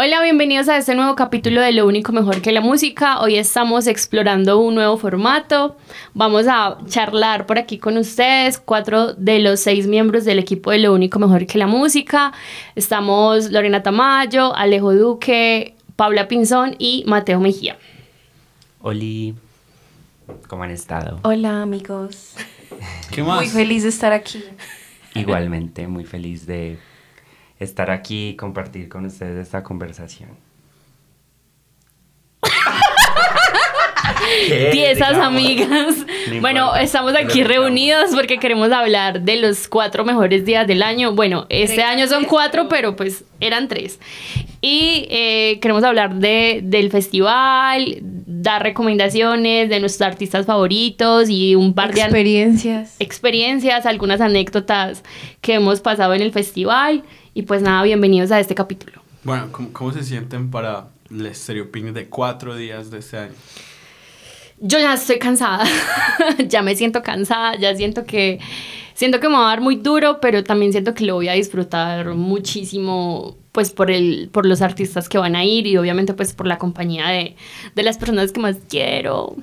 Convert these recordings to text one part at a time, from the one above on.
Hola, bienvenidos a este nuevo capítulo de Lo único mejor que la música. Hoy estamos explorando un nuevo formato. Vamos a charlar por aquí con ustedes, cuatro de los seis miembros del equipo de Lo único mejor que la música. Estamos Lorena Tamayo, Alejo Duque, Paula Pinzón y Mateo Mejía. Oli, ¿cómo han estado? Hola amigos. ¿Qué más? Muy feliz de estar aquí. Igualmente, muy feliz de estar aquí y compartir con ustedes esta conversación. Tiesas Digamos. amigas. No Bueno, importa, estamos aquí reunidos porque queremos hablar de los cuatro mejores días del año. Bueno, este año son cuatro, pero pues eran tres. Y eh, queremos hablar de, del festival, dar recomendaciones de nuestros artistas favoritos y un par de Experiencias. experiencias, algunas anécdotas que hemos pasado en el festival. Y pues nada, bienvenidos a este capítulo. Bueno, ¿cómo, cómo se sienten para el Stereo de cuatro días de este año? Yo ya estoy cansada, ya me siento cansada, ya siento que siento que me va a dar muy duro, pero también siento que lo voy a disfrutar muchísimo pues por el por los artistas que van a ir y obviamente pues por la compañía de, de las personas que más quiero.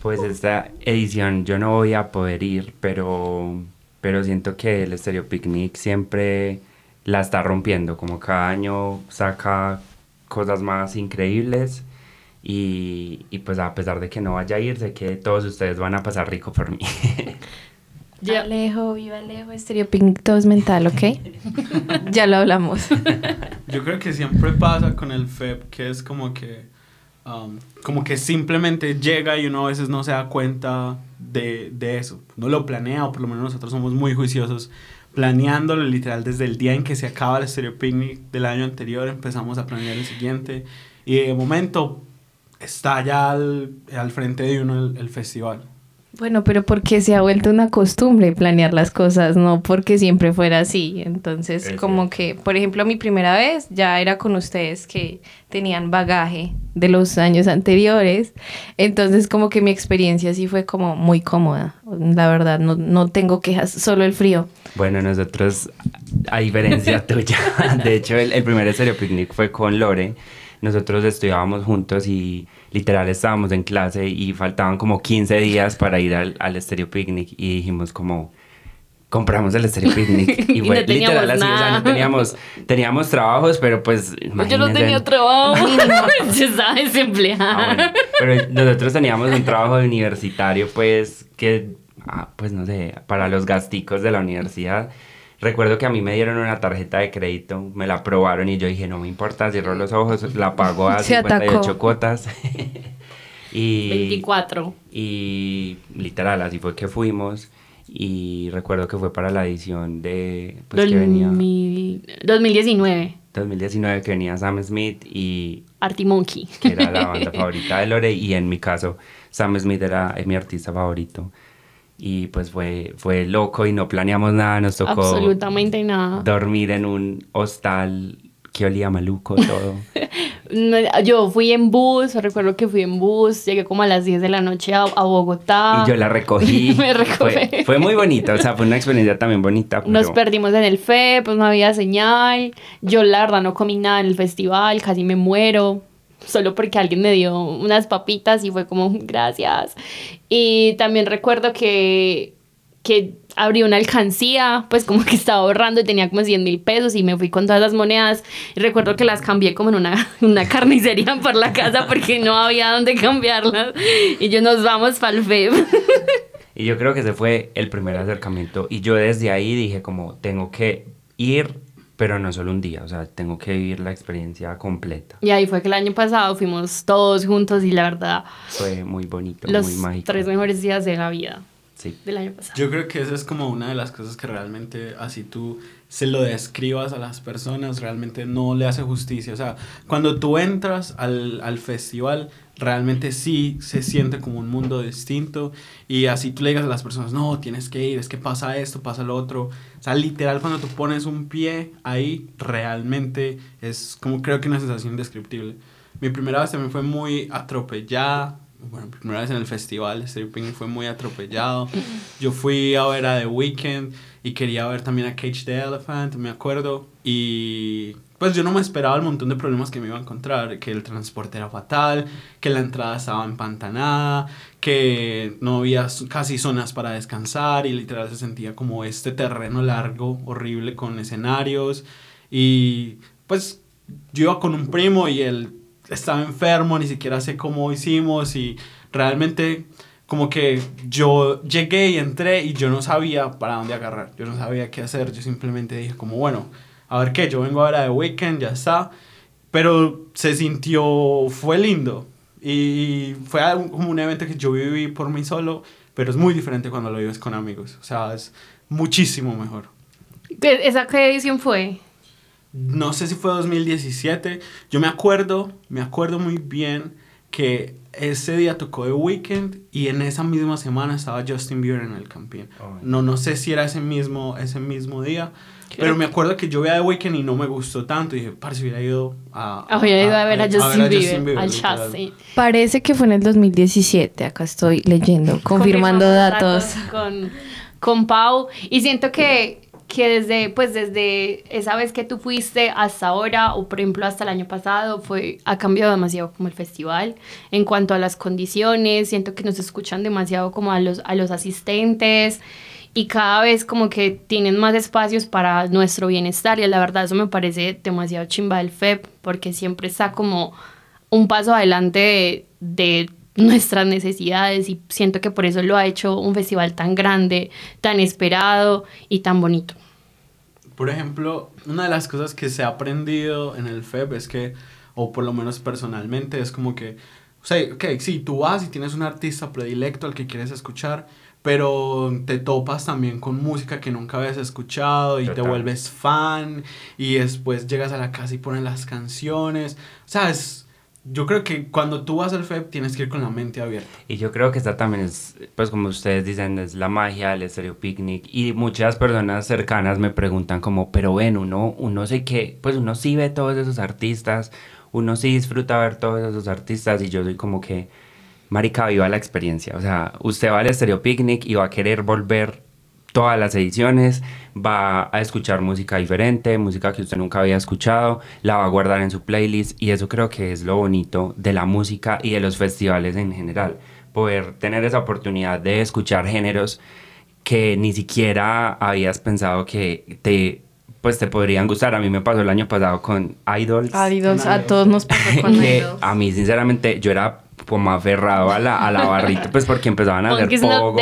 Pues esta edición yo no voy a poder ir, pero, pero siento que el Stereo Picnic siempre la está rompiendo, como cada año saca cosas más increíbles y, y pues a pesar de que no vaya a ir, sé que todos ustedes van a pasar rico por mí. Ya- Alejo, viva Alejo, Stereo Picnic, todo es mental, ¿ok? ya lo hablamos. Yo creo que siempre pasa con el FEP que es como que um, como que simplemente llega y uno a veces no se da cuenta de, de eso. No lo planea o por lo menos nosotros somos muy juiciosos planeándolo literal desde el día en que se acaba el Stereo Picnic del año anterior empezamos a planear el siguiente y de momento está ya al, al frente de uno el, el festival. Bueno, pero porque se ha vuelto una costumbre planear las cosas, no porque siempre fuera así. Entonces, Es como que, por ejemplo, mi primera vez ya era con ustedes que tenían bagaje de los años anteriores. Entonces, como que mi experiencia sí fue como muy cómoda. La verdad, no, no tengo quejas, solo el frío. Bueno, nosotros, a diferencia tuya, de hecho el, el primer Stereo Picnic fue con Lore. Nosotros estudiábamos juntos y literal estábamos en clase y faltaban como 15 días para ir al, al Stereo Picnic y dijimos como compramos el Stereo Picnic y Y fue no teníamos literal así, o sea, nada. no teníamos, teníamos trabajos, pero pues Yo no tenía trabajo, yo estaba desempleada. Ah, bueno. Pero nosotros teníamos un trabajo universitario, pues, que, ah, pues no sé, para los gasticos de la universidad. Recuerdo que a mí me dieron una tarjeta de crédito, me la aprobaron y yo dije, no me importa, cierro los ojos, la pago a Se 58 atacó. cuotas. y, 24. y literal, así fue que fuimos. Y recuerdo que fue para la edición de, pues que venía 2000 2019, 2019, que venía Sam Smith y Artie Monkey. que era la banda favorita de Lore y en mi caso Sam Smith era mi artista favorito y pues fue, fue loco y no planeamos nada, nos tocó Absolutamente nada. dormir en un hostal que olía maluco todo. Yo fui en bus, recuerdo que fui en bus, llegué como a las 10 de la noche a, a Bogotá. y yo la recogí. Me recogí. Fue, fue muy bonita, o sea, fue una experiencia también bonita. Nos perdimos en el FE, pues no había señal. Yo la verdad no comí nada en el festival, casi me muero. Solo porque alguien me dio unas papitas y fue como, gracias. Y también recuerdo que, que abrí una alcancía, pues como que estaba ahorrando y tenía como 100 mil pesos y me fui con todas las monedas. Y recuerdo que las cambié como en una, una carnicería por la casa porque no había dónde cambiarlas. Y yo nos vamos para el. Y yo creo que ese fue el primer acercamiento. Y yo desde ahí dije como, tengo que ir, pero no solo un día, o sea, tengo que vivir la experiencia completa. Y ahí fue que el año pasado fuimos todos juntos y la verdad, Fue muy bonito, los muy mágico. tres mejores días de la vida Sí. del año pasado. Yo creo que esa es como una de las cosas que realmente así tú se lo describas a las personas, realmente no le hace justicia. O sea, cuando tú entras al, al festival, realmente sí se siente como un mundo distinto y así tú le digas a las personas, no, tienes que ir, es que pasa esto, pasa lo otro. O sea, literal cuando tú pones un pie ahí, realmente es como creo que una sensación indescriptible. Mi primera vez también fue muy atropellada. Bueno, primera vez en el festival, Stereo Picnic fue muy atropellado. Yo fui a ver a The Weeknd y quería ver también a Cage the Elephant, me acuerdo. Y pues yo no me esperaba el montón de problemas que me iba a encontrar, que el transporte era fatal, que la entrada estaba empantanada, que no había casi zonas para descansar y literal se sentía como este terreno largo, horrible con escenarios. Y pues yo iba con un primo y él estaba enfermo, ni siquiera sé cómo hicimos y realmente como que yo llegué y entré y yo no sabía para dónde agarrar, yo no sabía qué hacer, yo simplemente dije como bueno, a ver qué, yo vengo ahora de weekend, ya está. Pero se sintió, fue lindo. Y fue como un evento que yo viví por mí solo, pero es muy diferente cuando lo vives con amigos. O sea, es muchísimo mejor. ¿Esa qué edición fue? No sé si fue 2017. Yo me acuerdo, me acuerdo muy bien que ese día tocó The Weekend y en esa misma semana estaba Justin Bieber en el campín. No, no sé si era ese mismo, ese mismo día, pero me acuerdo que yo vi a The Weeknd y no me gustó tanto. Y dije, parece hubiera ido a, a, hubiera ido a, ver a, Justin, Bieber, al chassis. Parece que fue en el 2017. Acá estoy leyendo, confirmando, datos. Con, con Pau. Y siento que, que desde, pues desde esa vez que tú fuiste hasta ahora, o por ejemplo hasta el año pasado, fue, ha cambiado demasiado como el festival. En cuanto a las condiciones, siento que nos escuchan demasiado como a los, a los asistentes y cada vez como que tienen más espacios para nuestro bienestar y la verdad eso me parece demasiado chimba del FEP porque siempre está como un paso adelante de, nuestras necesidades y siento que por eso lo ha hecho un festival tan grande, tan esperado y tan bonito. Por ejemplo, una de las cosas que se ha aprendido en el FEP es que, o por lo menos personalmente, es como que, o sea, ok, sí, tú vas y tienes un artista predilecto al que quieres escuchar, pero te topas también con música que nunca habías escuchado y te vuelves fan y después llegas a la casa y ponen las canciones. O sea, yo creo que cuando tú vas al FEP tienes que ir con la mente abierta. Y yo creo que esta también es, pues como ustedes dicen, es la magia del Stereo Picnic. Y muchas personas cercanas me preguntan como, pero ven, uno, uno sé que, pues uno sí ve todos esos artistas, uno sí disfruta ver todos esos artistas y yo soy como que marica, viva la experiencia. O sea, usted va al Stereo Picnic y va a querer volver todas las ediciones, va a escuchar música diferente, música que usted nunca había escuchado, la va a guardar en su playlist y eso creo que es lo bonito de la música y de los festivales en general. Poder tener esa oportunidad de escuchar géneros que ni siquiera habías pensado que te pues te podrían gustar. A mí me pasó el año pasado con Idols. Idols, a todos nos pasó con Idols. A mí sinceramente yo era como aferrado a la, a la barrita, pues porque empezaban a hacer pogo.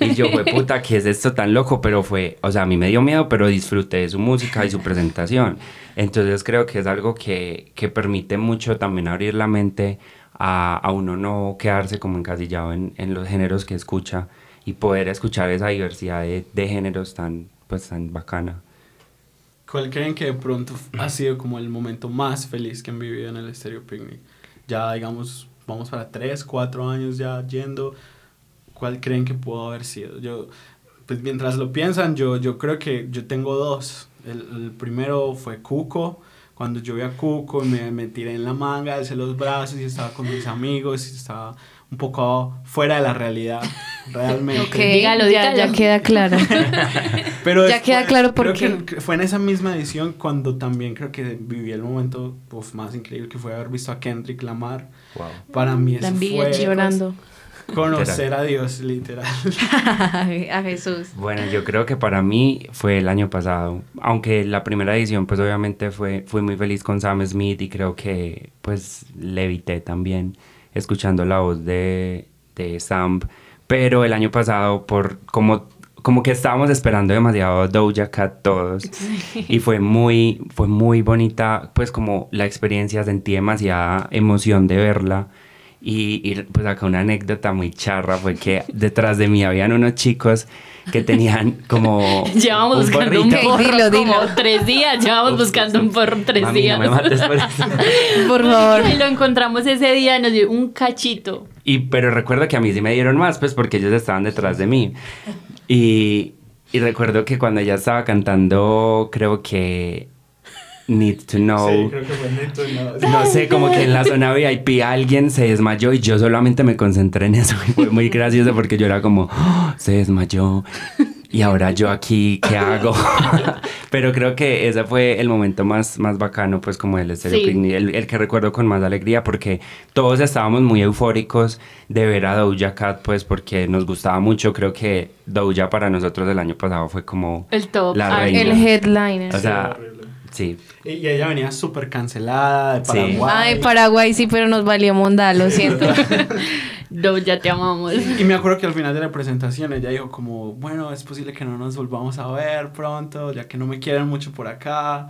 Y yo, fue puta, ¿qué es esto tan loco? Pero fue, o sea, a mí me dio miedo, pero disfruté de su música y su presentación. Entonces creo que es algo que, que permite mucho también abrir la mente a, a uno no quedarse como encasillado en, en, los géneros que escucha y poder escuchar esa diversidad de, de géneros tan, pues, tan bacana. ¿Cuál creen que de pronto ha sido como el momento más feliz que han vivido en el Stereo Picnic? Ya, digamos, vamos para tres, cuatro años ya yendo, ¿cuál creen que pudo haber sido? Yo, pues mientras lo piensan, yo, yo creo que yo tengo dos. El, primero fue Cuco, cuando yo vi a Cuco me, me tiré en la manga, alcé los brazos y estaba con mis amigos y estaba un poco fuera de la realidad, realmente. Ok, dígalo, ya, ya queda claro. Pero ya queda claro por qué. Que fue en esa misma edición cuando también creo que viví el momento más increíble que fue haber visto a Kendrick Lamar. Wow. Para mí eso fue llorando. Conocer a Dios, literal. a Jesús. Bueno, yo creo que para mí fue el año pasado. Aunque la primera edición, pues obviamente fue, fui muy feliz con Sam Smith y creo que pues le evité también escuchando la voz de, de Sam. Pero el año pasado, por como como que estábamos esperando demasiado Doja Cat todos y fue muy fue muy bonita pues como la experiencia sentí demasiada emoción de verla y, y, pues acá una anécdota muy charra fue que detrás de mí habían unos chicos que tenían como llevamos buscando un porro dilo, dilo. como tres días llevamos buscando un porro tres Mami, días no me mates por, eso. por favor. y lo encontramos ese día nos dio un cachito. Y pero recuerdo que a mí sí me dieron más pues porque ellos estaban detrás de mí. Y, y recuerdo que cuando ella estaba cantando creo que Need to Know. Sí, creo que fue Need to Know. No sé, como que en la zona VIP alguien se desmayó y yo solamente me concentré en eso. Y fue muy gracioso porque yo era como, oh, se desmayó. ¿y ahora yo aquí qué hago? Pero creo que ese fue el momento más, más bacano, pues como el Stereo Sí. Picnic, el, el que recuerdo con más alegría, porque todos estábamos muy eufóricos de ver a Doja Cat, pues porque nos gustaba mucho. Creo que Doja para nosotros el año pasado fue como El top. la Ah, reina. El headliner. O sea. Sí. Y, ella venía súper cancelada de Sí. Paraguay. Ay, Paraguay sí, pero nos valió monda, lo siento. No, ya te amamos. Y me acuerdo que al final de la presentación ella dijo como, bueno, es posible que no nos volvamos a ver pronto, ya que no me quieren mucho por acá.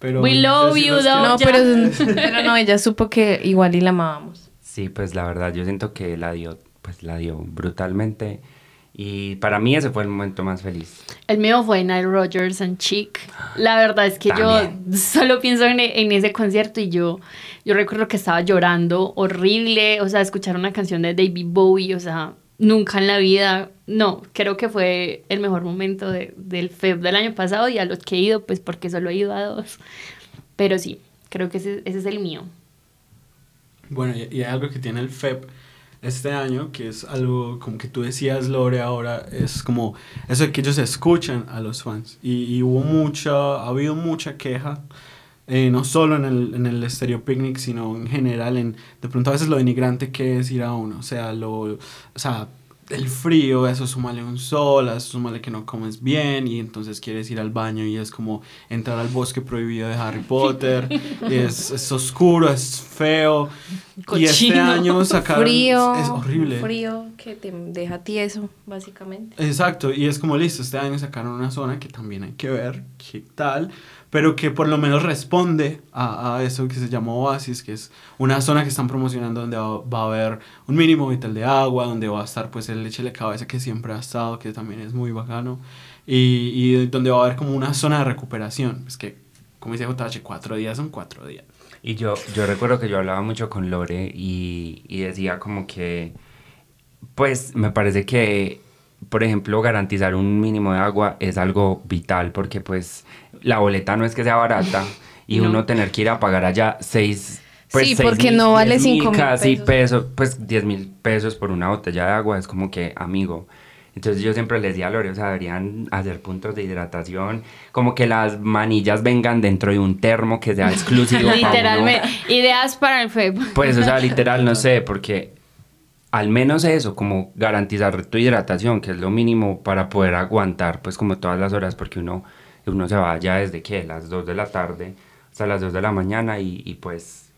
Pero We love sí you, though. quiero". No, pero, pero no, ella supo que igual y la amábamos. Sí, pues la verdad, yo siento que la dio, pues la dio brutalmente. Y para mí ese fue el momento más feliz. El mío fue Nile Rodgers and Chic. La verdad es que También. yo solo pienso en, en ese concierto y yo, yo recuerdo que estaba llorando horrible. O sea, escuchar una canción de David Bowie, o sea, nunca en la vida. No, creo que fue el mejor momento de- del FEB del año pasado y a los que he ido, pues porque solo he ido a dos. Pero sí, creo que ese, ese es el mío. Bueno, y, y hay algo que tiene el FEP este año, que es algo como que tú decías, Lore, ahora, es como eso de que ellos escuchan a los fans. Y, y hubo mucha, ha habido mucha queja, eh, no solo en el, en el Stereo Picnic, sino en general, en de pronto a veces lo denigrante que es ir a uno, o sea, lo, o sea, el frío, eso súmale un sol, eso súmale que no comes bien y entonces quieres ir al baño y es como entrar al bosque prohibido de Harry Potter, es, es oscuro, es feo. Y este año sacaron... Frío. Es horrible. Frío que te deja tieso, básicamente. Exacto, y es como listo, este año sacaron una zona que también hay que ver qué tal, pero que por lo menos responde a, a eso que se llama Oasis, que es una zona que están promocionando donde va, a haber un mínimo vital de agua, donde va a estar pues el leche de cabeza que siempre ha estado, que también es muy bacano, y, y donde va a haber como una zona de recuperación, es que como dice JH, cuatro días son cuatro días. Y yo, yo recuerdo que yo hablaba mucho con Lore y, y decía como que, pues me parece que, por ejemplo, garantizar un mínimo de agua es algo vital porque pues la boleta no es que sea barata y No. uno tener que ir a pagar allá seis... Pues, Sí, seis porque mil, no vale diez mil, cinco mil casi pesos. pesos, pues 10 mil pesos por una botella de agua es como que, amigo, entonces yo siempre les decía a Lore, o sea, deberían hacer puntos de hidratación, como que las manillas vengan dentro de un termo que sea exclusivo para uno. Literalmente. Ideas para el FEB. Pues, o sea, literal, no sé, porque al menos eso, como garantizar tu hidratación, que es lo mínimo para poder aguantar, pues, como todas las horas, porque uno, uno se va ya desde que las 2 de la tarde hasta las 2 de la mañana y, y pues,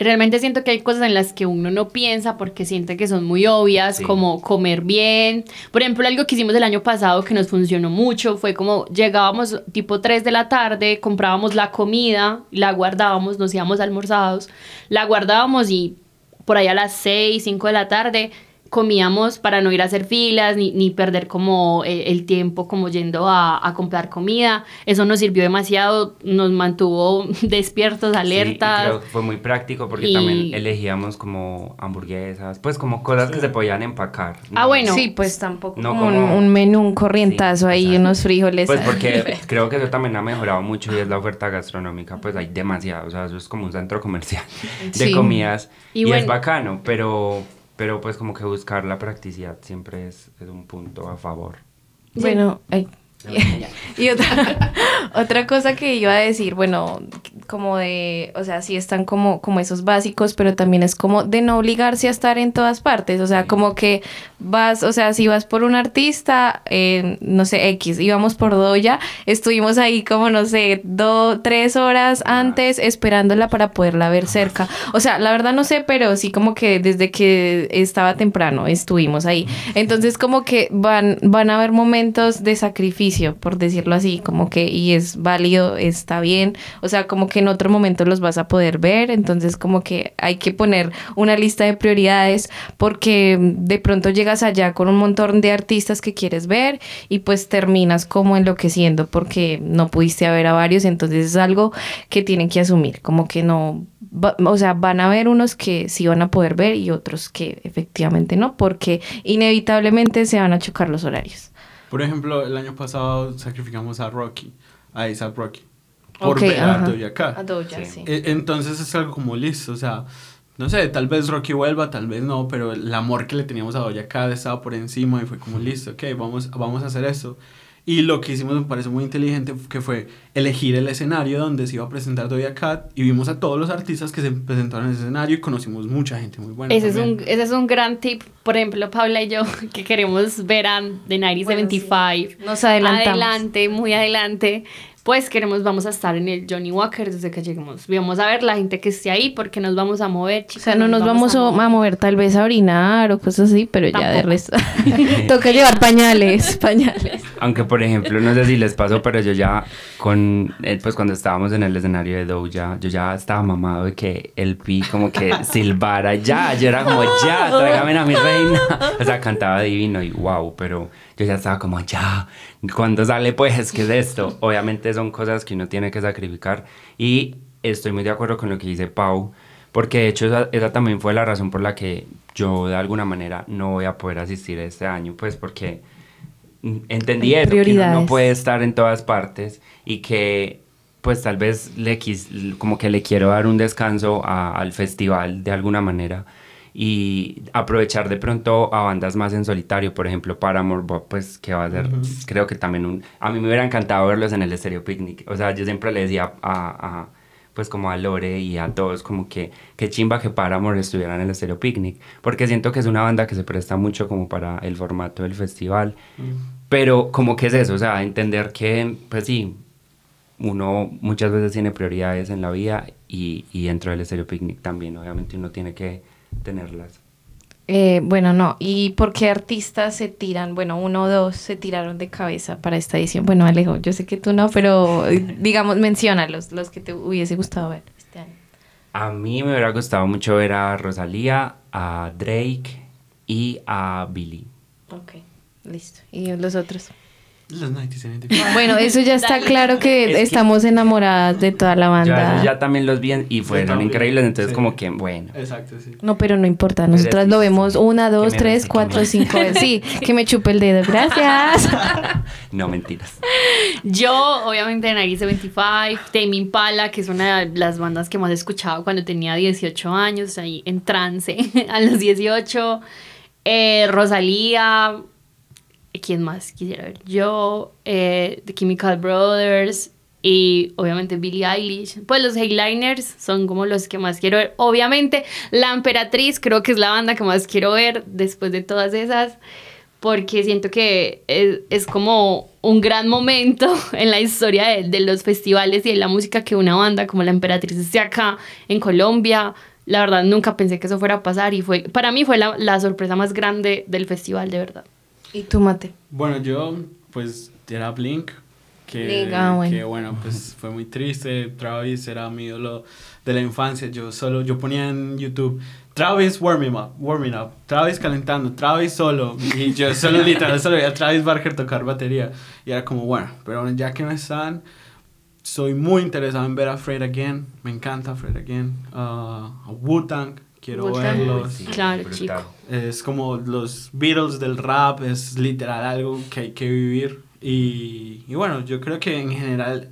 Realmente siento que hay cosas en las que uno no piensa porque siente que son muy obvias, Sí. como comer bien. Por ejemplo, algo que hicimos el año pasado que nos funcionó mucho fue como llegábamos tipo 3 de la tarde, comprábamos la comida, la guardábamos, nos íbamos almorzados, la guardábamos y por ahí a las 6, 5 de la tarde comíamos para no ir a hacer filas ni, ni perder como eh, el tiempo como yendo a, a comprar comida. Eso nos sirvió demasiado, nos mantuvo despiertos, sí, y alertas. creo que fue muy práctico porque Y- también elegíamos como hamburguesas, pues como cosas que se podían empacar. Ah, ¿no? bueno. Sí, pues tampoco No como un, menú, un corrientazo Sí, ahí, exacto. unos frijoles. Pues porque creo que eso también ha mejorado mucho y es la oferta gastronómica, pues hay demasiado, o sea, eso es como un centro comercial de Sí. comidas Y y, es bacano, pero, pero pues como que buscar la practicidad siempre es, es un punto a favor. Bueno, ay. y otra, otra cosa que iba a decir, bueno, como de, o sea, sí están como, como esos básicos, pero también es como de no obligarse a estar en todas partes, o sea, como que vas, o sea, si vas por un artista, eh, no sé, X, íbamos por Doya, estuvimos ahí como, no sé, dos, tres horas antes esperándola para poderla ver cerca, o sea, la verdad no sé, pero sí como que desde que estaba temprano estuvimos ahí, entonces como que van, van a haber momentos de sacrificio, por decirlo así, como que y es válido, está bien, o sea, como que en otro momento los vas a poder ver, entonces como que hay que poner una lista de prioridades porque de pronto llegas allá con un montón de artistas que quieres ver y pues terminas como enloqueciendo porque no pudiste ver a varios, entonces es algo que tienen que asumir, como que no o sea, van a haber unos que sí van a poder ver y otros que efectivamente no, porque inevitablemente se van a chocar los horarios. Por ejemplo, el año pasado sacrificamos a Rocky, a A$AP Rocky, por Ok, ver a. Doja Cat. A Doja, Sí. sí. E- Entonces es algo como listo, o sea, no sé, tal vez Rocky vuelva, tal vez no, pero el amor que le teníamos a Doja Cat estaba por encima y fue como listo, ok, vamos, vamos a hacer eso. Y lo que hicimos me parece muy inteligente, que fue elegir el escenario donde se iba a presentar Doja Cat y vimos a todos los artistas que se presentaron en ese escenario y conocimos mucha gente muy buena. Ese es, un, ese es un gran tip. Por ejemplo, Paula y yo, que queremos ver a The 1975. Nos adelantamos. Adelante, muy adelante. Pues queremos, vamos a estar en el Johnny Walker desde que lleguemos. Vamos a ver la gente que esté ahí porque nos vamos a mover, O chicos. sea, no nos vamos a, a mover tal vez a orinar o cosas así, pero ya de resto. Toca llevar pañales, pañales. Aunque, por ejemplo, no sé si les pasó, pero yo ya con, eh, pues cuando estábamos en el escenario de Doja, yo ya estaba mamado de que el pi como que silbara ya, yo era como ya, tráigame a mi reina. O sea, cantaba divino y wow, pero yo ya estaba como ya, cuando sale pues, ¿qué es esto? Obviamente son cosas que uno tiene que sacrificar y estoy muy de acuerdo con lo que dice Pau, porque de hecho esa, esa también fue la razón por la que yo de alguna manera no voy a poder asistir este año, pues porque entendí eso, que uno no puede estar en todas partes y que pues tal vez le quis, como que le quiero dar un descanso a- al festival de alguna manera y aprovechar de pronto a bandas más en solitario, por ejemplo Paramore, pues que va a ser, creo que también un... A mí me hubiera encantado verlos en el Stereo Picnic, o sea, yo siempre le decía a, a- pues como a Lore y a todos como que qué chimba que Paramore estuviera en el Stereo Picnic, porque siento que es una banda que se presta mucho como para el formato del festival, pero como que es eso, o sea, entender que pues sí, uno muchas veces tiene prioridades en la vida y, y dentro del Stereo Picnic también, obviamente uno tiene que tenerlas. Eh, bueno, no. ¿Y por qué artistas se tiran? Bueno, uno o dos se tiraron de cabeza para esta edición. Bueno, Alejo, yo sé que tú no, pero eh, digamos, menciónalos, los que te hubiese gustado ver este año. A mí me hubiera gustado mucho ver a Rosalía, a Drake y a Billy. Ok, listo. ¿Y los otros? Los 1975. Bueno, eso ya está claro que Es que- estamos enamoradas de toda la banda. ya también los vi en- y fueron increíbles, entonces sí. como que bueno. Exacto, sí. No, pero no importa. Nosotras sí, lo vemos sí. una, dos, me tres, cuatro, me- cinco veces. Sí, que me chupe el dedo. Gracias. No mentiras. Yo, obviamente, Nariz 25, Tame Impala, que es una de las bandas que más he escuchado cuando tenía 18 años, ahí en trance a los 18. Eh, Rosalía, ¿quién más quisiera ver? Yo, eh, The Chemical Brothers y obviamente Billie Eilish. Pues los Headliners son como los que más quiero ver. Obviamente, La Emperatriz creo que es la banda que más quiero ver después de todas esas porque siento que es, es como un gran momento en la historia de, de los festivales y de la música que una banda como La Emperatriz esté acá en Colombia. La verdad, nunca pensé que eso fuera a pasar y fue, para mí fue la, la sorpresa más grande del festival, de verdad. ¿Y tú, Mate? Bueno, yo, pues, era Blink. Que, Blink, ah, bueno. que, bueno, pues fue muy triste. Travis era mi ídolo de la infancia. Yo solo, yo ponía en YouTube Travis warming up, warming up, Travis calentando, Travis solo. Y yo solo, literal, solo veía a Travis Barker tocar batería. Y era como, bueno, pero ya que no están, soy muy interesado en ver a Fred Again. Me encanta Fred Again. Ah, a Wu-Tang, quiero verlos. sí. Claro, brutal. chico. Es como los Beatles del rap, es literal algo que hay que vivir. Y, y bueno, yo creo que en general,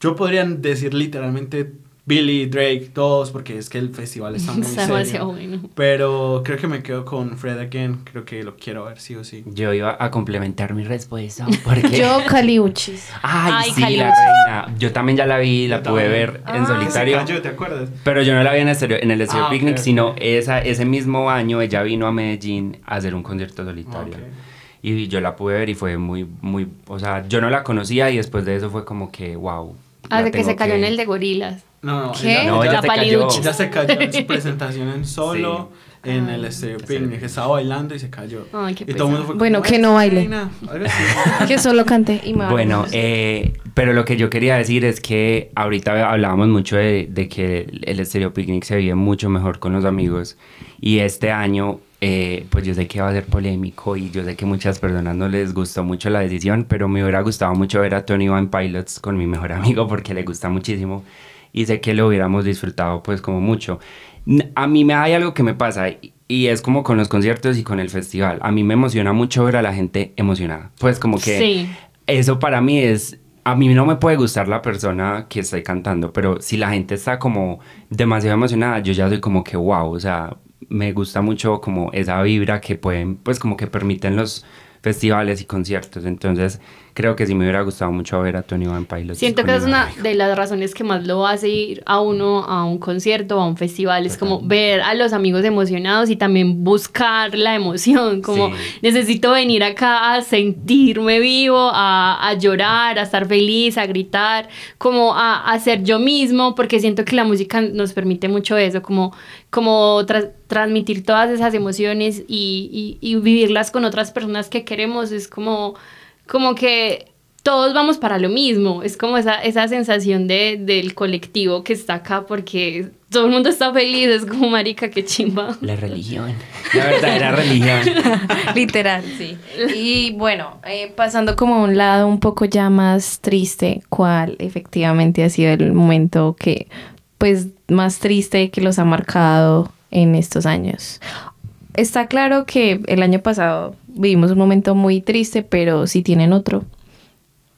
yo podría decir literalmente Billy, Drake, todos, porque es que el festival está muy Está demasiado serio. bueno. Pero creo que me quedo con Fred Again, creo que lo quiero ver sí o sí. Yo iba a complementar mi respuesta porque... Yo, Caliuchis. Ay, Ay, sí, la reina. Yo también ya la vi, la Yo pude también. ver Ah, en se solitario. Se cayó, ¿te acuerdas? Pero yo no la vi en el en el Ah, Picnic, sino esa, ese mismo año ella vino a Medellín a hacer un concierto solitario. Y yo la pude ver y fue muy, muy, o sea, yo no la conocía y después de eso fue como que, wow. Hasta la que se cayó que- en el de gorilas. No, no, ¿Qué? No, ella La se cayó. paliducha. ella se cayó en su presentación en solo en el Stereo Picnic. Estaba bailando y se cayó. Ay, qué y todo el mundo fue Bueno, como, que no "Ay, baile". reina", algo así. Que solo cante y me Bueno, eh, pero lo que yo quería decir es que ahorita hablábamos mucho de, de que el Stereo Picnic se vive mucho mejor con los amigos y este año, eh, pues yo sé que va a ser polémico y yo sé que muchas personas no les gustó mucho la decisión, pero me hubiera gustado mucho ver a Tony Van Pilots con mi mejor amigo porque le gusta muchísimo y sé que lo hubiéramos disfrutado pues como mucho. A mí me hay algo que me pasa y- y es como con los conciertos y con el festival. A mí me emociona mucho ver a la gente emocionada. Pues como que Sí. eso para mí es a mí no me puede gustar la persona que estoy cantando, pero si la gente está como demasiado emocionada, yo ya soy como que wow, o sea, me gusta mucho como esa vibra que pueden, pues como que permiten los festivales y conciertos. Entonces, creo que sí me hubiera gustado mucho ver a Tony Van Pilots. Siento que es una de las razones que más lo hace ir a uno a un concierto o a un festival. Es como ver a los amigos emocionados y también buscar la emoción. Como Sí. necesito venir acá a sentirme vivo, a, a llorar, a estar feliz, a gritar, como a, a ser yo mismo, porque siento que la música nos permite mucho eso, como, como tra- transmitir todas esas emociones y, y- y vivirlas con otras personas que queremos. Es como, como que todos vamos para lo mismo. Es como esa, esa sensación de, del colectivo que está acá porque todo el mundo está feliz. Es como, marica, qué chimba. La religión. La verdadera religión. Literal, sí. Y bueno, eh, pasando como a un lado un poco ya más triste, ¿cuál efectivamente ha sido el momento que, pues, más triste que los ha marcado en estos años? Está claro que el año pasado vivimos un momento muy triste, pero si tienen otro,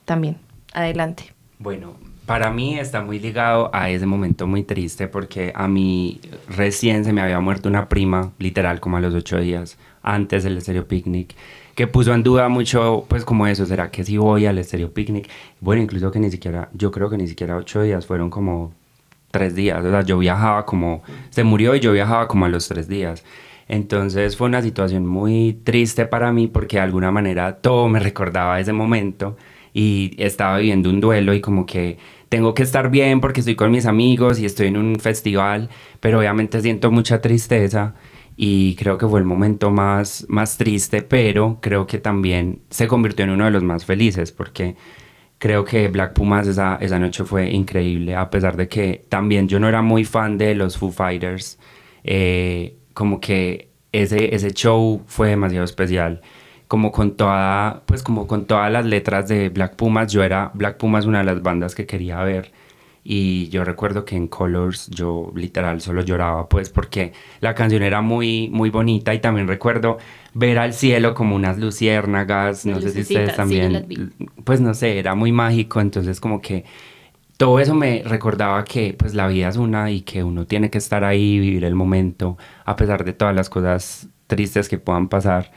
también. Adelante. Bueno, para mí está muy ligado a ese momento muy triste porque a mí recién se me había muerto una prima, literal, como a los ocho días antes del Estéreo Picnic, que puso en duda mucho, pues como eso, ¿será que si voy al Estéreo Picnic? Bueno, incluso que ni siquiera, yo creo que ni siquiera ocho días, fueron como tres días, o sea, yo viajaba como, se murió y yo viajaba como a los tres días. Entonces fue una situación muy triste para mí porque de alguna manera todo me recordaba ese momento y estaba viviendo un duelo y como que tengo que estar bien porque estoy con mis amigos y estoy en un festival, pero obviamente siento mucha tristeza y creo que fue el momento más, más triste, pero creo que también se convirtió en uno de los más felices porque creo que Black Pumas esa, esa noche fue increíble, a pesar de que también yo no era muy fan de los Foo Fighters, eh, como que ese, ese show fue demasiado especial. Como con toda, pues como con todas las letras de Black Pumas, yo era Black Pumas una de las bandas que quería ver. Y yo recuerdo que en Colors yo literal solo lloraba, pues porque la canción era muy, muy bonita. Y también recuerdo ver al cielo como unas luciérnagas, no sé si ustedes sí, también, vi. pues no sé, era muy mágico. Entonces como que todo eso me recordaba que pues la vida es una y que uno tiene que estar ahí, vivir el momento, a pesar de todas las cosas tristes que puedan pasar.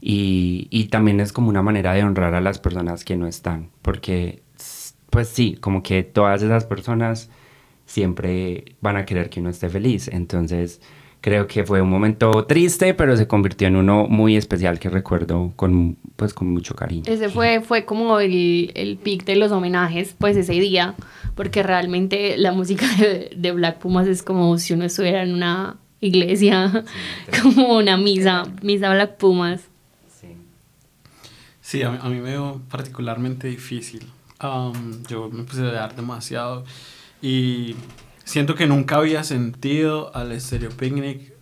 Y, y también es como una manera de honrar a las personas que no están, porque pues sí, como que todas esas personas siempre van a querer que uno esté feliz. Entonces creo que fue un momento triste, pero se convirtió en uno muy especial que recuerdo con, pues, con mucho cariño. Ese fue, fue como el, el pic de los homenajes, pues ese día, porque realmente la música de, de Black Pumas es como si uno estuviera en una iglesia, como una misa, misa Black Pumas. Sí. Sí, a mí, a mí me dio particularmente difícil. Am, yo me puse a dar demasiado y siento que nunca había sentido al Stereo Picnic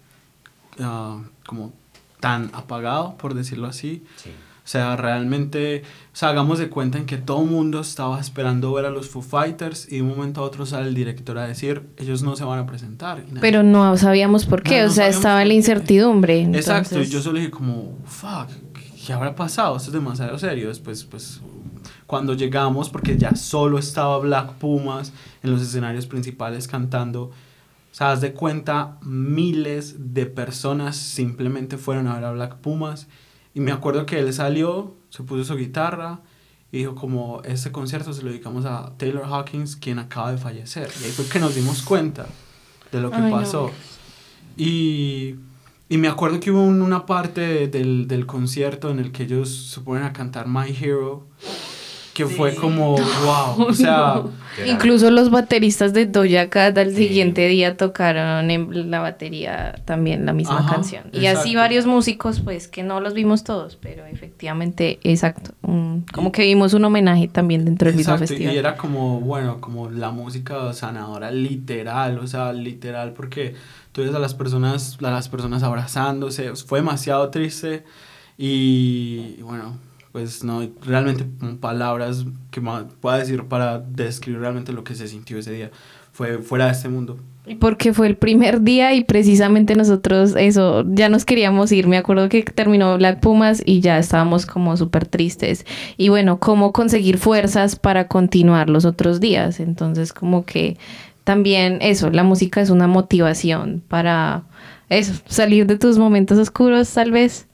ah, como tan apagado, por decirlo así. Sí. O sea, realmente, o sea, hagamos de cuenta en que todo el mundo estaba esperando ver a los Foo Fighters y de un momento a otro sale el director a decir, ellos no se van a presentar. Pero no sabíamos por qué, No, no o sea, estaba la incertidumbre. Exacto, y yo solo dije como, fuck, ¿qué habrá pasado? Esto es demasiado serio. Después, pues, cuando llegamos, porque ya solo estaba Black Pumas en los escenarios principales cantando, o sea, haz de cuenta, miles de personas simplemente fueron a ver a Black Pumas. Y me acuerdo que él salió, se puso su guitarra y dijo como, este concierto se lo dedicamos a Taylor Hawkins, quien acaba de fallecer. Y ahí fue que nos dimos cuenta de lo que Ay, no. pasó. Y, y me acuerdo que hubo un- una parte del, del concierto en el que ellos se ponen a cantar My Hero, que fue como, wow, o sea, Incluso los bateristas de Doja Cat al Sí. siguiente día tocaron en la batería también la misma Ajá, canción. Y así exacto. varios músicos, pues que no los vimos todos, pero efectivamente, exacto. un- como que vimos un homenaje también dentro del mismo exacto, festival. y era como, bueno, como la música sanadora literal, o sea, literal, porque tú ves a las personas, a las personas abrazándose, fue demasiado triste y, y bueno, pues no, hay realmente palabras que pueda decir para describir realmente lo que se sintió ese día. Fue fuera de este mundo. Y Porque fue el primer día y precisamente nosotros eso, ya nos queríamos ir. Me acuerdo que terminó Black Pumas y ya estábamos como súper tristes. Y bueno, cómo conseguir fuerzas para continuar los otros días. Entonces como que también eso, la música es una motivación para eso, salir de tus momentos oscuros tal vez.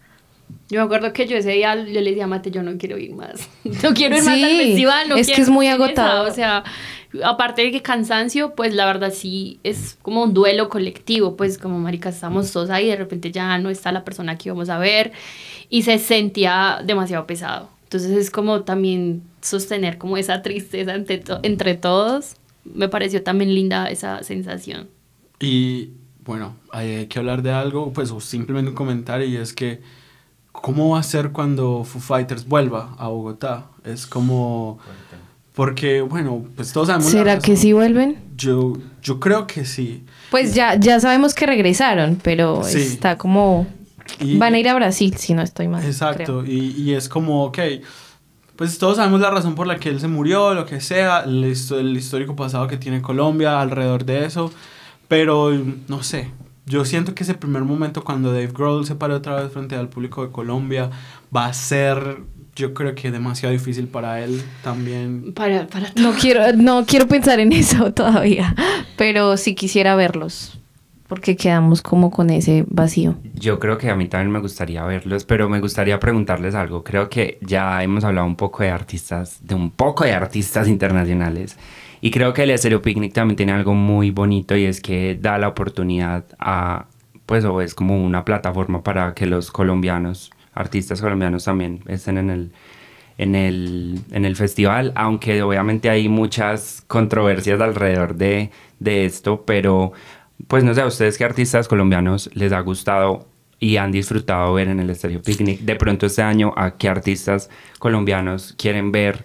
Yo me acuerdo que yo ese día yo le decía a Mate, yo no quiero ir más. No quiero ir más al Sí, festival. No es que quiero es muy agotador. O sea, aparte de que cansancio, pues la verdad sí es como un duelo colectivo. Pues como marica, estamos todos ahí, de repente ya no está la persona que íbamos a ver y se sentía demasiado pesado. Entonces es como también sostener como esa tristeza entre, to- entre todos. Me pareció también linda esa sensación. Y bueno, hay que hablar de algo, pues o simplemente un comentario y es que ¿cómo va a ser cuando Foo Fighters vuelva a Bogotá? Es como porque bueno, pues todos sabemos ¿Será que sí vuelven? Yo yo creo que sí. Pues ya, ya sabemos que regresaron, pero Sí. está como... Y- Van a ir a Brasil, si no estoy mal. Exacto, y, y es como, ok, pues todos sabemos la razón por la que él se murió, lo que sea, el, el histórico pasado que tiene Colombia alrededor de eso, pero no sé, yo siento que ese primer momento cuando Dave Grohl se pare otra vez frente al público de Colombia va a ser, yo creo que demasiado difícil para él también. Para, para No quiero, no quiero pensar en eso todavía, pero sí quisiera verlos, porque quedamos como con ese vacío. Yo creo que a mí también me gustaría verlos, pero me gustaría preguntarles algo. Creo que ya hemos hablado un poco de artistas, de un poco de artistas internacionales. Y creo que el Estéreo Picnic también tiene algo muy bonito y es que da la oportunidad a, pues, o es como una plataforma para que los colombianos, artistas colombianos también estén en el, en el, en el festival, aunque obviamente hay muchas controversias alrededor de, de esto, pero pues no sé, a ustedes qué artistas colombianos les ha gustado y han disfrutado ver en el Estéreo Picnic. De pronto este año, ¿a qué artistas colombianos quieren ver?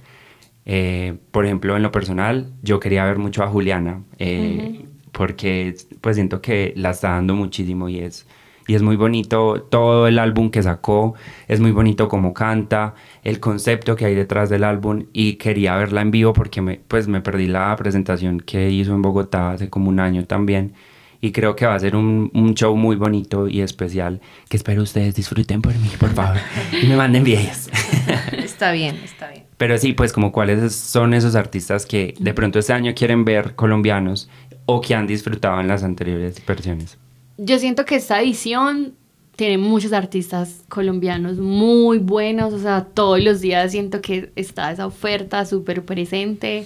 Eh, por ejemplo, en lo personal, yo quería ver mucho a Juliana, eh, porque pues siento que la está dando muchísimo y es, y es muy bonito todo el álbum que sacó, es muy bonito como canta, el concepto que hay detrás del álbum y quería verla en vivo porque me, pues me perdí la presentación que hizo en Bogotá hace como un año también y creo que va a ser un, un show muy bonito y especial que espero ustedes disfruten por mí, por favor, y me manden videos. Está bien, está bien. Pero sí, pues como cuáles son esos artistas que de pronto este año quieren ver colombianos o que han disfrutado en las anteriores versiones. Yo siento que esta edición tiene muchos artistas colombianos muy buenos, o sea, todos los días siento que está esa oferta súper presente.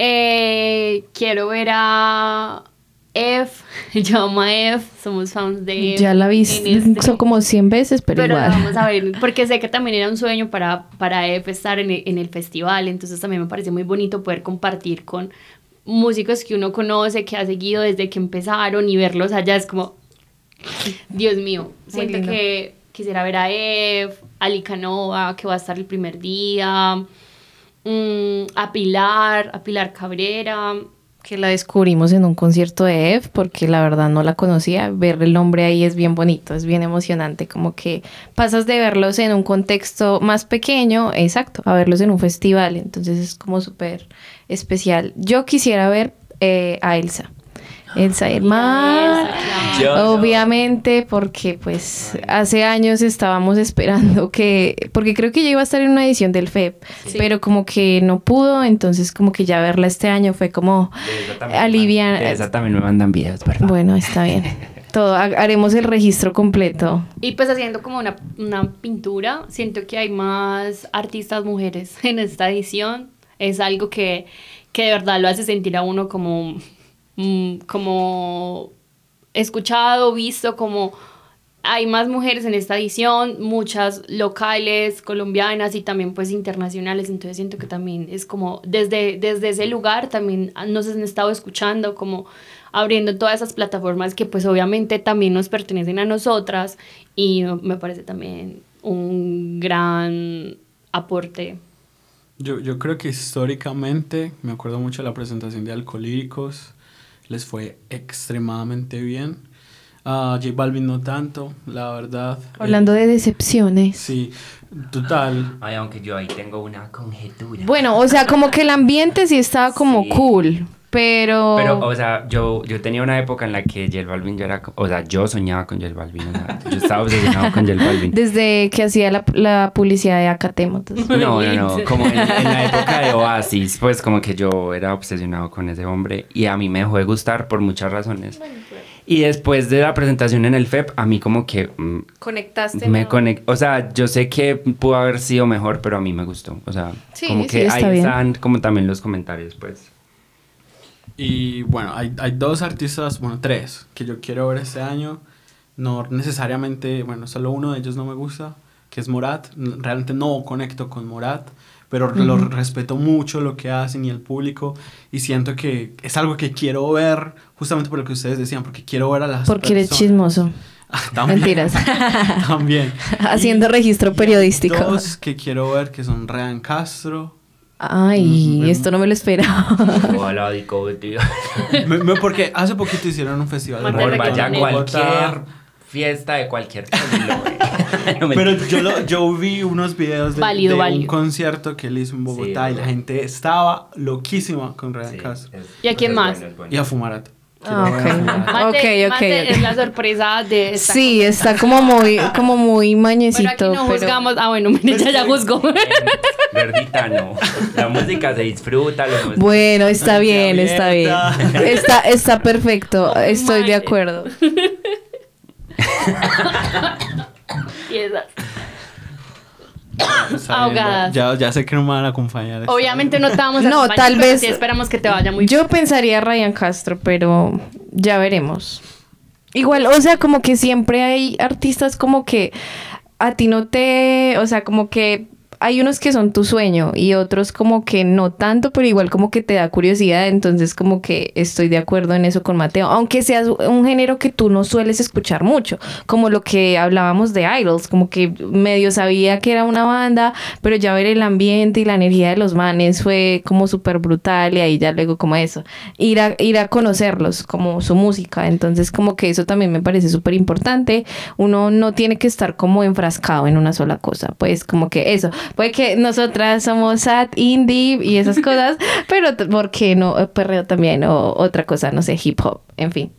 Eh, quiero ver a F, yo amo a F, somos fans de F. Ya la vi, en este- son como 100 veces, pero, pero igual. vamos a ver, porque sé que también era un sueño para, para F estar en el, en el festival, entonces también me parece muy bonito poder compartir con músicos que uno conoce, que ha seguido desde que empezaron y verlos allá es como, Dios mío, siento que quisiera ver a Eve, a Licanova, que va a estar el primer día, mm, a Pilar, a Pilar Cabrera, Que la descubrimos en un concierto de Eve, porque la verdad no la conocía. Ver el nombre ahí es bien bonito, es bien emocionante. Como que pasas de verlos en un contexto más pequeño, exacto, a verlos en un festival. Entonces es como súper especial. Yo quisiera ver eh, a Elsa. Elsa Yo- Obviamente, porque pues hace años estábamos esperando que, porque creo que ya iba a estar en una edición del FEP, Sí. pero como que no pudo, entonces como que ya verla este año fue como De esa también, aliviar. esa también me mandan videos, favor. Bueno, está bien. Todo, ha- haremos el registro completo. Y pues haciendo como una, una pintura, siento que hay más artistas mujeres en esta edición. Es algo que, que de verdad lo hace sentir a uno como, mm, como escuchado, visto, como hay más mujeres en esta edición, muchas locales, colombianas y también pues internacionales, entonces siento que también es como desde, desde ese lugar también nos han estado escuchando, como abriendo todas esas plataformas que pues obviamente también nos pertenecen a nosotras y me parece también un gran aporte. Yo, yo creo que históricamente, me acuerdo mucho de la presentación de Alcolíricos, les fue extremadamente bien. A J Balvin no tanto, la verdad. Hablando Eh, de decepciones. Sí, total. Ay, aunque yo ahí tengo una conjetura. Bueno, o sea, como que el ambiente sí estaba como Sí. cool, pero... Pero, o sea, yo, yo tenía una época en la que J Balvin yo era, o sea, yo soñaba con J Balvin, o sea, yo estaba obsesionado con J Balvin. Desde que hacía la, la publicidad de Acatemo. entonces- No, no, no, como en, en la época de Oasis, pues como que yo era obsesionado con ese hombre y a mí me dejó de gustar por muchas razones. Y después de la presentación en el FEP, a mí como que mm, Conectaste. me ¿no? O sea, yo sé que pudo haber sido mejor, pero a mí me gustó. O sea, Sí, como sí, que está ahí bien. están como también los comentarios, pues. Y bueno, hay, hay dos artistas, bueno, tres, que yo quiero ver este año. No necesariamente, bueno, solo uno de ellos no me gusta, que es Morat. Realmente no conecto con Morat, pero lo respeto mucho lo que hacen y el público. Y siento que es algo que quiero ver, justamente por lo que ustedes decían, porque quiero ver a las Porque eres personas. chismoso. Ah, también, Mentiras. también. Haciendo Y- registro y periodístico. Dos que quiero ver que son Rean Castro. Ay, esto no me lo esperaba. Hola, Dico, tío. Me- me- porque hace poquito hicieron un festival de reggaetón vaya cualquier fiesta de cualquier güey. No, Pero yo, lo- yo vi unos videos de, Válido, de un concierto que él hizo en Bogotá Sí, y la gente estaba loquísima con Rean Sí, Castro. es- ¿Y a quién es más? bueno, es bueno. Y a Fumarat. Ah, Quiero ver a ok. Fumarat. Mate, es la sorpresa de esta Sí, está como muy, como muy Pero mañecito. aquí no pero- juzgamos. Ah, bueno, ella ya juzgó. Verdita, no. La música se disfruta. Lo Bueno, está bien, está bien. Está, está perfecto. Oh, Estoy de acuerdo. y esas. Bien, Ahogadas. Ya, ya sé que no me van a acompañar. Obviamente no te vamos a No, acompañar, tal pero vez- sí esperamos que te vaya muy Yo pensaría Ryan Castro, pero ya veremos. Igual, o sea, como que siempre hay artistas como que a ti no te, o sea, como que hay unos que son tu sueño y otros como que no tanto, pero igual como que te da curiosidad, entonces como que estoy de acuerdo en eso con Mateo, aunque sea un género que tú no sueles escuchar mucho, como lo que hablábamos de Idols, como que medio sabía que era una banda, pero ya ver el ambiente y la energía de los manes fue como súper brutal y ahí ya luego como eso, ir a, ir a conocerlos, como su música, entonces como que eso también me parece súper importante, uno no tiene que estar como enfrascado en una sola cosa, pues como que eso, puede que nosotras somos sad, indie y esas cosas, pero ¿por qué no? Eh, Perreo también o otra cosa, no sé, hip hop, en fin.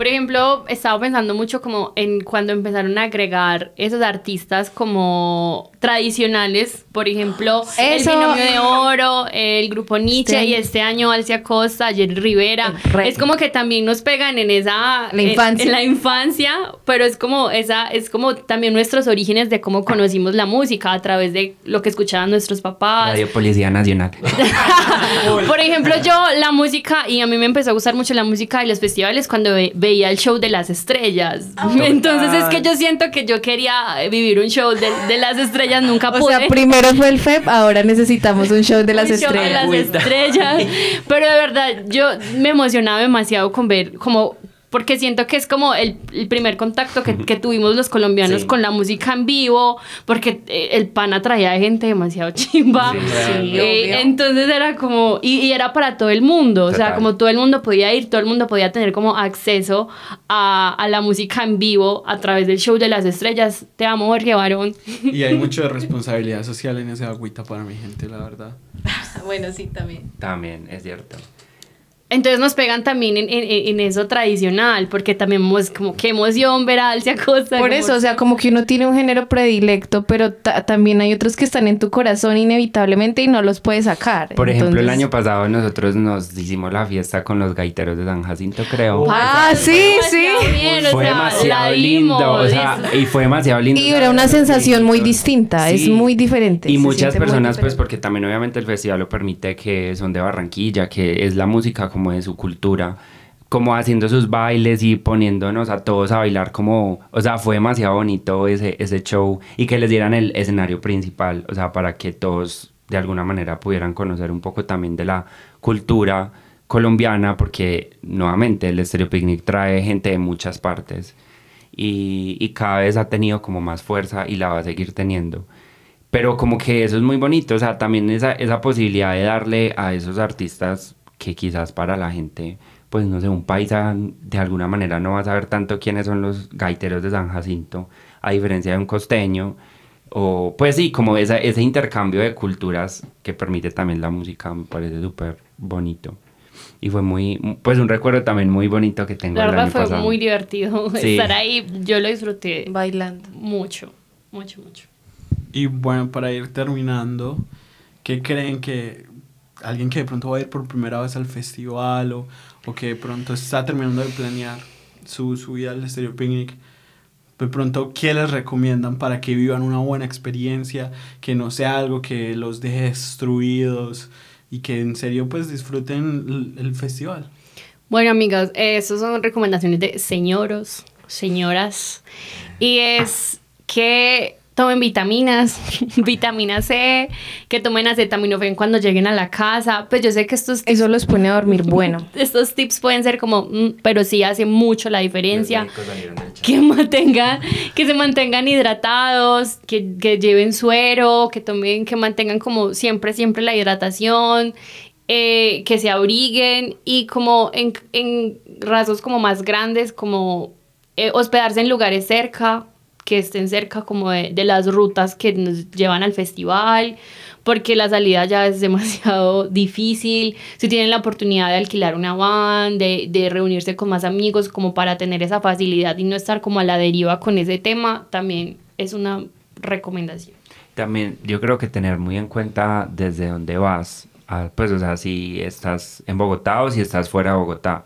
Por ejemplo, estaba pensando mucho como en cuando empezaron a agregar esos artistas como tradicionales, por ejemplo, Eso. el Binomio de Oro, el grupo Nietzsche Sí. y este año Alcia Costa, Jerry Rivera. Es como que también nos pegan en esa La infancia. En, la infancia, pero es como esa es como también nuestros orígenes de cómo conocimos la música a través de lo que escuchaban nuestros papás. Radio Policía Nacional. Por ejemplo, yo la música, y a mí me empezó a gustar mucho la música de los festivales cuando ve- veía el show de las estrellas. Entonces es que yo siento que yo quería vivir un show de, de las estrellas, nunca O pude. sea, primero fue el FEP, ahora necesitamos un show de las Un show de estrellas. las estrellas. Pero de verdad, yo me emocionaba demasiado con ver como porque siento que es como el, el primer contacto que, que tuvimos los colombianos Sí. con la música en vivo, porque eh, el pan atraía a gente demasiado chimba. Sí, Sí, Eh, entonces era como, y, y era para todo el mundo, o sea, como todo el mundo podía ir, todo el mundo podía tener como acceso a, a la música en vivo a través del show de las estrellas. Te amo, Jorge Barón. Y hay mucho de responsabilidad social en esa agüita para mi gente, la verdad. Bueno, sí, también. También, es cierto. Entonces nos pegan también en, en- en eso tradicional, porque también es como qué emoción ver a Alcia Costa. Por eso, o sea, como que uno tiene un género predilecto, pero ta- también hay otros que están en tu corazón inevitablemente y no los puedes sacar. Por ejemplo, el año pasado nosotros nos hicimos la fiesta con los gaiteros de San Jacinto, creo. Ah, sí, sí. Fue sea, demasiado lindo, o sea, y fue demasiado lindo. Y era una sensación muy distinta, es muy diferente, Y muchas personas, pues, porque también obviamente el festival lo permite que son de Barranquilla, que es la música como de su cultura, como haciendo sus bailes y poniéndonos a todos a bailar como, o sea, fue demasiado bonito ese, ese show y que les dieran el escenario principal, o sea, para que todos de alguna manera pudieran conocer un poco también de la cultura colombiana, porque nuevamente el Stereo Picnic trae gente de muchas partes y, y cada vez ha tenido como más fuerza y la va a seguir teniendo. Pero como que eso es muy bonito, o sea, también esa, esa posibilidad de darle a esos artistas que quizás para la gente, pues no sé, un paisa de alguna manera no va a saber tanto quiénes son los gaiteros de San Jacinto, a diferencia de un costeño, o pues sí, como esa, ese intercambio de culturas que permite también la música, me parece súper bonito. Y fue muy, pues un recuerdo también muy bonito que tengo La el verdad año fue pasado. muy divertido Sí. estar ahí. Yo lo disfruté Bailando. mucho, mucho, mucho. Y bueno, para ir terminando, ¿qué creen que alguien que de pronto va a ir por primera vez al festival o, o que de pronto está terminando de planear, su, su vida al Stereo Picnic, de pronto, ¿qué les recomiendan para que vivan una buena experiencia, que no sea algo que los deje destruidos y que en serio pues disfruten el, festival? Bueno, amigas, esas son recomendaciones de señoros, señoras. Y es que tomen vitaminas, vitamina C, que tomen acetaminofén cuando lleguen a la casa. Pues yo sé que estos Eso los pone a dormir bueno. estos tips pueden ser como, mm, pero sí hace mucho la diferencia. Que mantengan, que se mantengan hidratados, que, que lleven suero, que tomen, que mantengan como siempre, siempre la hidratación, eh, que se abriguen y como en, en rasgos como más grandes, como eh, hospedarse en lugares cerca, que estén cerca como de, de las rutas que nos llevan al festival, porque la salida ya es demasiado difícil. Si tienen la oportunidad de alquilar una van, de, de reunirse con más amigos, como para tener esa facilidad y no estar como a la deriva con ese tema, también es una recomendación. También yo creo que tener muy en cuenta desde dónde vas, pues o sea, si estás en Bogotá o si estás fuera de Bogotá,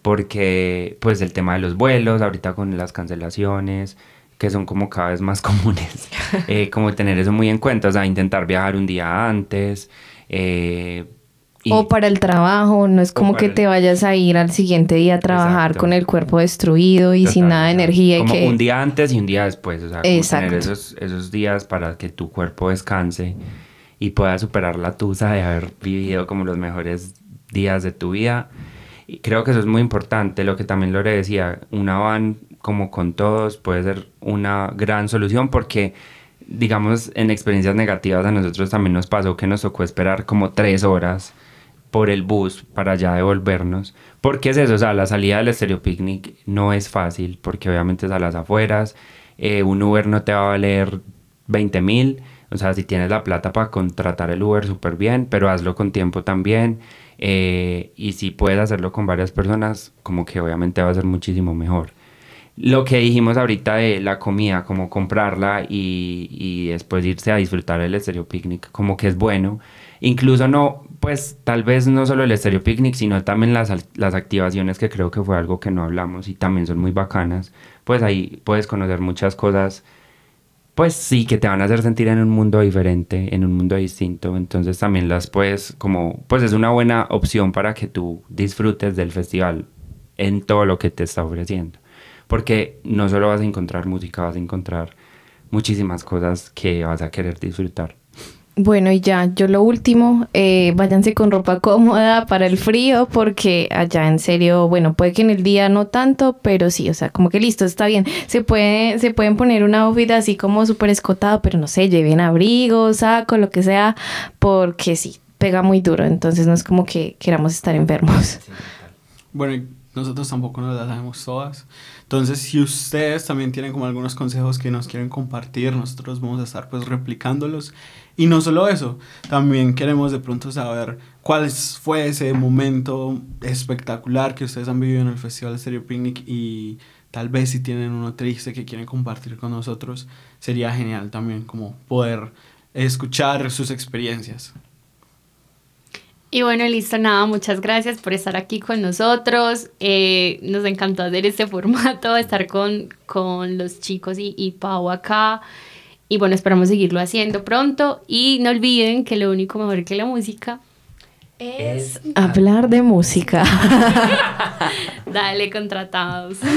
porque pues el tema de los vuelos, ahorita con las cancelaciones, que son como cada vez más comunes, eh, como tener eso muy en cuenta, o sea, intentar viajar un día antes. eh, y- O para el trabajo, no es como que el- te vayas a ir al siguiente día a trabajar Exacto. con el cuerpo destruido y sin Total, nada de energía. y Como que... un día antes y un día después, o sea, como tener esos, esos días para que tu cuerpo descanse y pueda superar la tusa de haber vivido como los mejores días de tu vida. Y creo que eso es muy importante, lo que también Lore decía, una van como con todos puede ser una gran solución porque digamos en experiencias negativas a nosotros también nos pasó que nos tocó esperar como tres horas por el bus para ya devolvernos. Porque es eso, o sea, la salida del Estéreo Picnic no es fácil, porque obviamente es a las afueras, eh, un Uber no te va a valer 20 mil, o sea, si tienes la plata para contratar el Uber súper bien, pero hazlo con tiempo también, eh, y si puedes hacerlo con varias personas, como que obviamente va a ser muchísimo mejor. Lo que dijimos ahorita de la comida, como comprarla y, y después irse a disfrutar el Estéreo Picnic, como que es bueno. Incluso no, pues tal vez no solo el Estéreo Picnic, sino también las, las activaciones que creo que fue algo que no hablamos y también son muy bacanas. Pues ahí puedes conocer muchas cosas, pues sí, que te van a hacer sentir en un mundo diferente, en un mundo distinto. Entonces también las puedes como, pues es una buena opción para que tú disfrutes del festival en todo lo que te está ofreciendo. Porque no solo vas a encontrar música, vas a encontrar muchísimas cosas que vas a querer disfrutar. Bueno, y ya, yo lo último, eh, váyanse con ropa cómoda para el frío, porque allá en serio, bueno, puede que en el día no tanto, pero sí, o sea, como que listo, está bien. Se puede, se pueden poner una outfit así como súper escotado, pero no sé, lleven abrigo, saco, lo que sea, porque sí, pega muy duro, entonces no es como que queramos estar enfermos. Bueno, y nosotros tampoco nos las sabemos todas. Entonces, si ustedes también tienen como algunos consejos que nos quieren compartir, nosotros vamos a estar pues replicándolos. Y no solo eso, también queremos de pronto saber cuál fue ese momento espectacular que ustedes han vivido en el Festival Stereo Picnic y tal vez si tienen uno triste que quieren compartir con nosotros, sería genial también como poder escuchar sus experiencias. Y bueno, listo, nada, muchas gracias por estar aquí con nosotros. Eh, nos encantó hacer este formato, estar con, con los chicos y, y Pau acá. Y bueno, esperamos seguirlo haciendo pronto. Y no olviden que lo único mejor que la música Es Hablar de música. Dale, contratados.